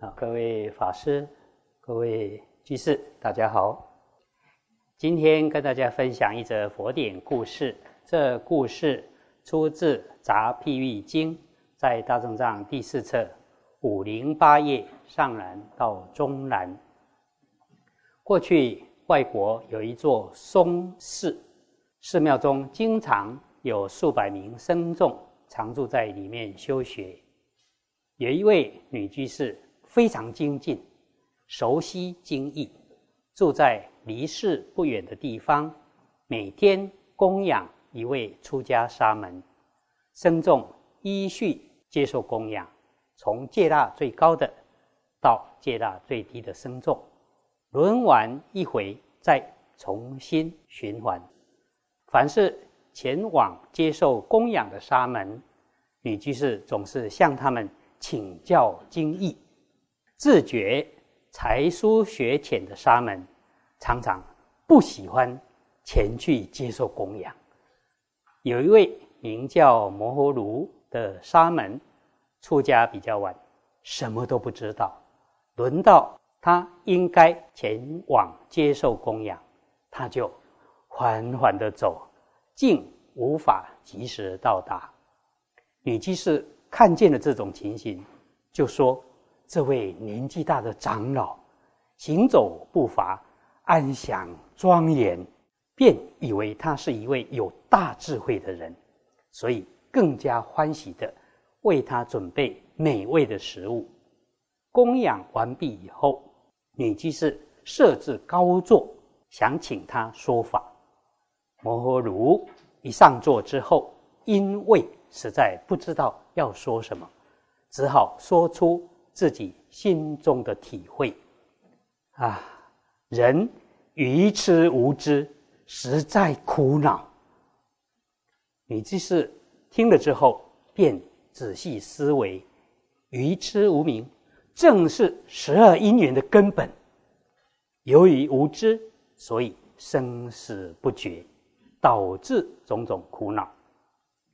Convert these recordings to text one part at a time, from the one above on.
啊，各位法师、各位居士，大家好。今天跟大家分享一则佛典故事。这故事出自《杂譬喻经》，在大正藏第四册五零八页上南到中南。过去外国有一座松寺，寺庙中经常有数百名僧众常住在里面修学。有一位女居士非常精进，熟悉经义，住在离世不远的地方，每天供养一位出家沙门，僧众依序接受供养，从戒大最高的到戒大最低的僧众，轮完一回，再重新循环。凡是前往接受供养的沙门，女居士总是向他们。请教经义，自觉才疏学浅的沙门，常常不喜欢前去接受供养。有一位名叫摩诃卢的沙门，出家比较晚，什么都不知道。轮到他应该前往接受供养，他就缓缓的走，竟无法及时到达。女居士。看见了这种情形，就说：“这位年纪大的长老，行走步伐安详庄严，便以为他是一位有大智慧的人，所以更加欢喜的为他准备美味的食物。供养完毕以后，女居士设置高座，想请他说法。摩诃卢一上座之后，因为实在不知道。”要说什么，只好说出自己心中的体会。啊，人愚痴无知，实在苦恼。你即是听了之后，便仔细思维，愚痴无明，正是十二因缘的根本。由于无知，所以生死不绝，导致种种苦恼。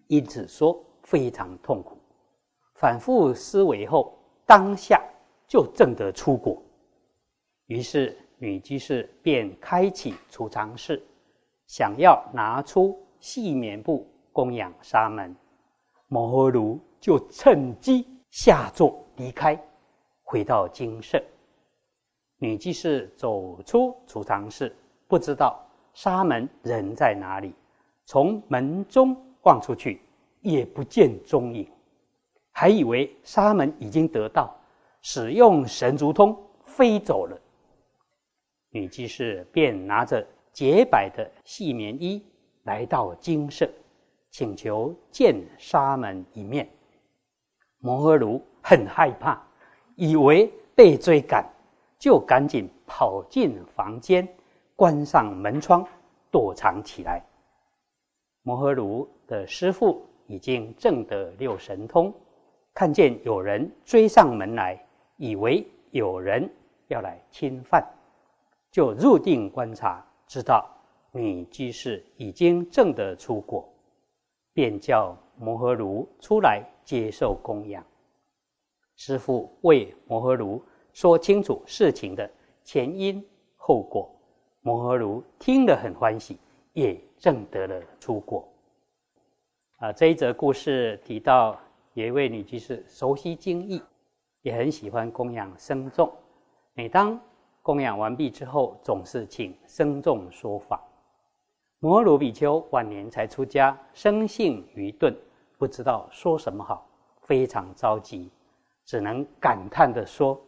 因此说。非常痛苦，反复思维后，当下就证得出果。于是女居士便开启储藏室，想要拿出细棉布供养沙门。摩诃卢就趁机下座离开，回到精舍。女居士走出储藏室，不知道沙门人在哪里，从门中望出去。也不见踪影，还以为沙门已经得到使用神足通飞走了。女居士便拿着洁白的细棉衣来到精舍，请求见沙门一面。摩诃卢很害怕，以为被追赶，就赶紧跑进房间，关上门窗，躲藏起来。摩诃卢的师父。已经证得六神通，看见有人追上门来，以为有人要来侵犯，就入定观察，知道女居士已经证得出果，便叫摩诃卢出来接受供养。师父为摩诃卢说清楚事情的前因后果，摩诃卢听了很欢喜，也证得了出果。啊，这一则故事提到，有一位女居士熟悉经义，也很喜欢供养僧众。每当供养完毕之后，总是请僧众说法。摩罗比丘晚年才出家，生性愚钝，不知道说什么好，非常着急，只能感叹地说：“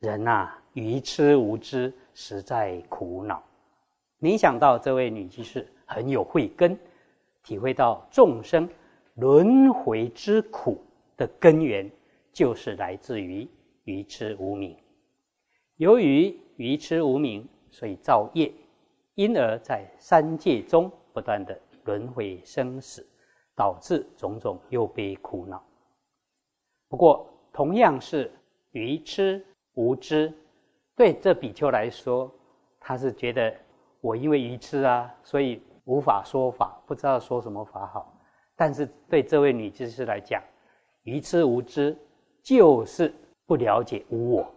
人呐，愚痴无知，实在苦恼。”没想到这位女居士很有慧根。体会到众生轮回之苦的根源，就是来自于愚痴无明。由于愚痴无明，所以造业，因而在三界中不断的轮回生死，导致种种又悲苦恼。不过，同样是愚痴无知，对这比丘来说，他是觉得我因为愚痴啊，所以。无法说法，不知道说什么法好。但是对这位女居士来讲，愚痴无知就是不了解无我，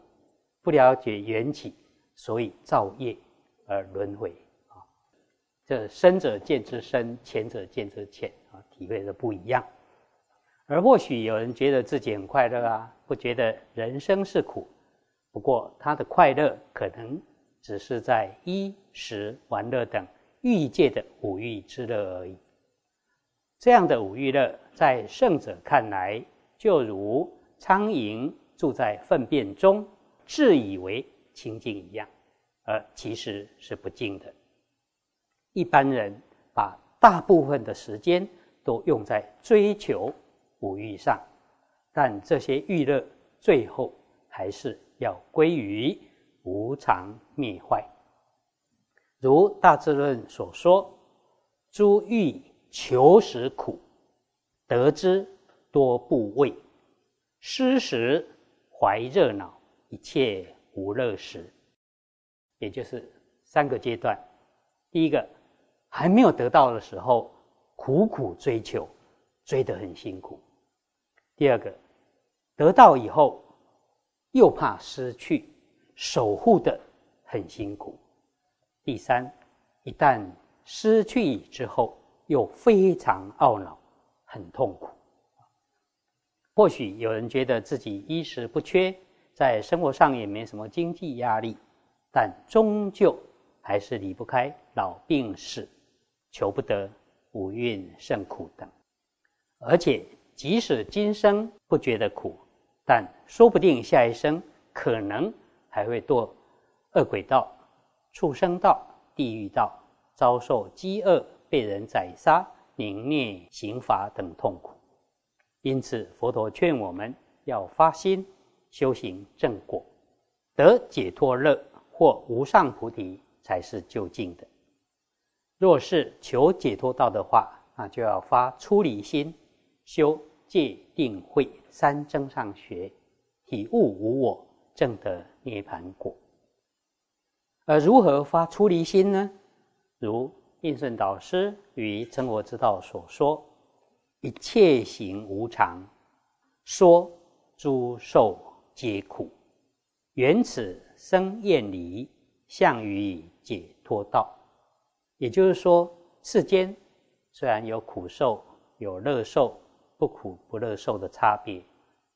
不了解缘起，所以造业而轮回啊。这深者见之深，浅者见之浅啊，体会的不一样。而或许有人觉得自己很快乐啊，不觉得人生是苦。不过他的快乐可能只是在衣食玩乐等欲界的五欲之乐而已。这样的五欲乐，在圣者看来，就如苍蝇住在粪便中，自以为清净一样，而其实是不净的。一般人把大部分的时间都用在追求。五欲上，但这些欲乐最后还是要归于无常灭坏。如《大智论》所说：“诸欲求时苦，得之多部位；失时怀热恼，一切无乐时。”也就是三个阶段。第一个，还没有得到的时候，苦苦追求，追得很辛苦。第二个，得到以后又怕失去，守护的很辛苦。第三，一旦失去之后，又非常懊恼，很痛苦。或许有人觉得自己衣食不缺，在生活上也没什么经济压力，但终究还是离不开老病死、求不得、五蕴甚苦等，而且。即使今生不觉得苦，但说不定下一生可能还会堕恶鬼道、畜生道、地狱道，遭受饥饿、被人宰杀、凌虐、刑罚等痛苦。因此，佛陀劝我们要发心修行正果，得解脱乐或无上菩提才是究竟的。若是求解脱道的话，那就要发出离心修。戒定慧三增上学，体悟无我，正得涅盘果。而如何发出离心呢？如印顺导师与成佛之道所说：“一切行无常，说诸受皆苦，缘此生厌离，向于解脱道。”也就是说，世间虽然有苦受，有乐受。不苦不乐受的差别，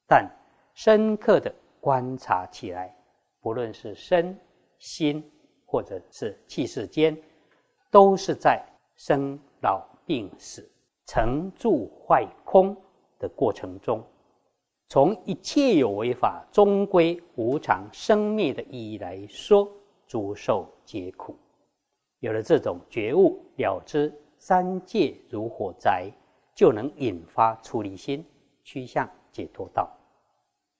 但深刻的观察起来，不论是身心或者是气世间，都是在生老病死、成住坏空的过程中，从一切有为法终归无常生灭的意义来说，诸受皆苦。有了这种觉悟，了知三界如火灾。就能引发出离心，趋向解脱道。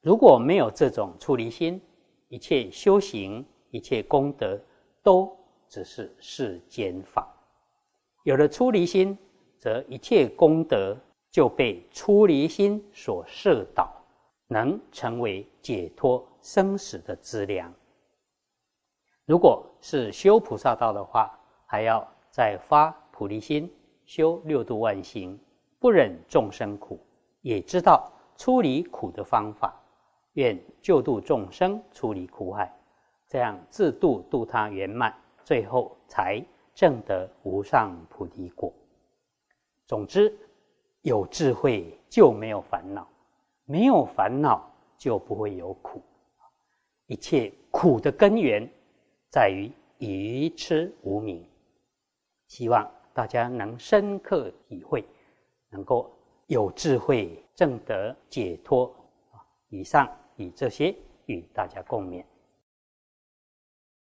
如果没有这种出离心，一切修行、一切功德都只是世间法。有了出离心，则一切功德就被出离心所摄导，能成为解脱生死的资粮。如果是修菩萨道的话，还要再发菩提心，修六度万行。不忍众生苦，也知道出离苦的方法，愿救度众生出离苦海，这样自度度他圆满，最后才证得无上菩提果。总之，有智慧就没有烦恼，没有烦恼就不会有苦。一切苦的根源在于愚痴无明。希望大家能深刻体会。能够有智慧，正得解脱！以上以这些与大家共勉。